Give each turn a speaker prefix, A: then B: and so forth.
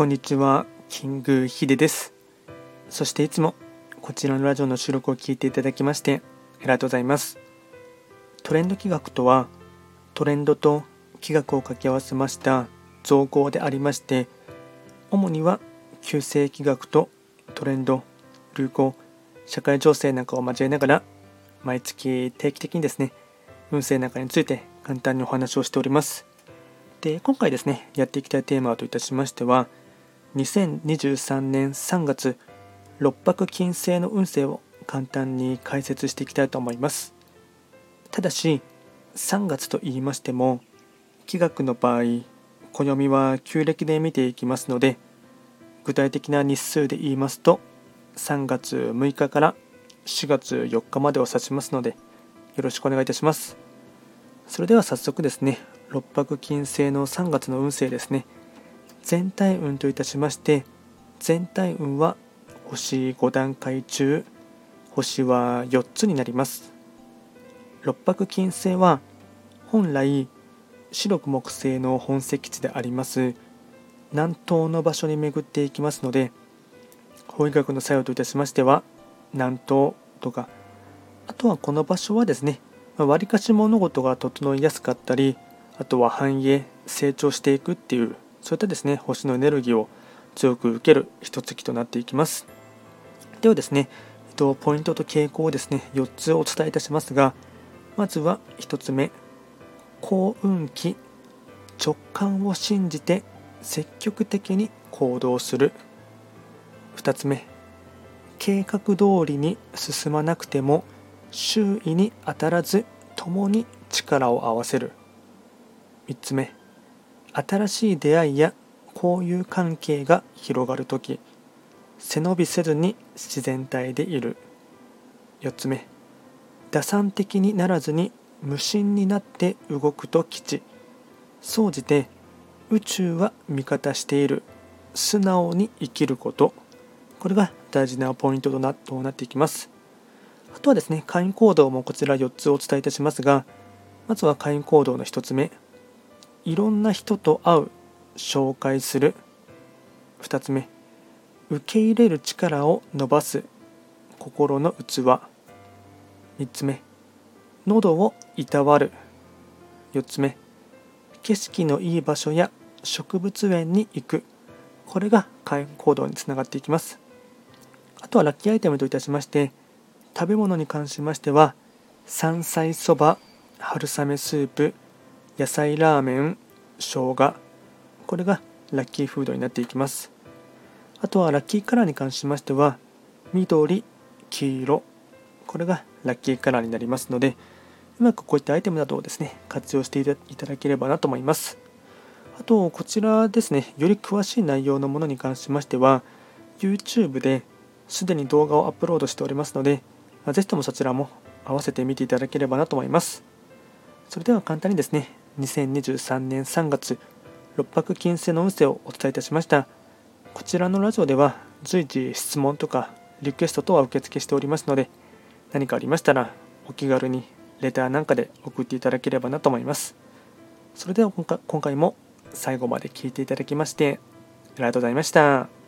A: こんにちは、キングヒデです。そしていつもこちらのラジオの収録を聞いていただきましてありがとうございます。トレンド企画とはトレンドと企画を掛け合わせました造語でありまして主には旧世企画とトレンド、流行、社会情勢なんかを交えながら毎月定期的にですね運勢なんかについて簡単にお話をしております。で今回ですねやっていきたいテーマといたしましては2023年3月六白金星の運勢を簡単に解説していきたいと思います。ただし3月と言いましても気学の場合暦は旧暦で見ていきますので具体的な日数で言いますと3月6日から4月4日までを指しますのでよろしくお願いいたします。それでは早速ですね六白金星の3月の運勢ですね。全体運といたしまして全体運は星5段階中星は4つになります。六白金星は本来白く木星の本石地であります南東の場所に巡っていきますので法医学の作用といたしましては南東とかあとはこの場所はですねわりかし物事が整いやすかったりあとは繁栄成長していくっていうそういったですね星のエネルギーを強く受ける一月となっていきます。ではですね、えっと、ポイントと傾向をですね4つお伝えいたしますがまずは1つ目幸運期直感を信じて積極的に行動する。2つ目計画通りに進まなくても周囲に当たらず共に力を合わせる。3つ目新しい出会いや交友関係が広がるとき背伸びせずに自然体でいる。4つ目打算的にならずに無心になって動くと吉。総じて宇宙は味方している。素直に生きること。これが大事なポイントとなとなっていきます。あとはですね会員行動もこちら4つお伝えいたしますがまずは会員行動の1つ目。いろんな人と会う紹介する。2つ目受け入れる力を伸ばす。心の器。3つ目喉をいたわる。4つ目景色のいい場所や植物園に行く。これが開運行動につながっていきます。あとはラッキーアイテムといたしまして食べ物に関しましては山菜そば春雨スープ野菜ラーメン生姜。これがラッキーフードになっていきます。あとはラッキーカラーに関しましては緑黄色。これがラッキーカラーになりますのでうまくこういったアイテムなどをですね活用していただければなと思います。あとこちらですねより詳しい内容のものに関しましては YouTube ですでに動画をアップロードしておりますのでぜひともそちらも合わせて見ていただければなと思います。それでは簡単にですね2023年3月六白金星の運勢をお伝えいたしましたこちらのラジオでは随時質問とかリクエスト等は受付しておりますので何かありましたらお気軽にレターなんかで送っていただければなと思いますそれでは今回も最後まで聞いていただきましてありがとうございました。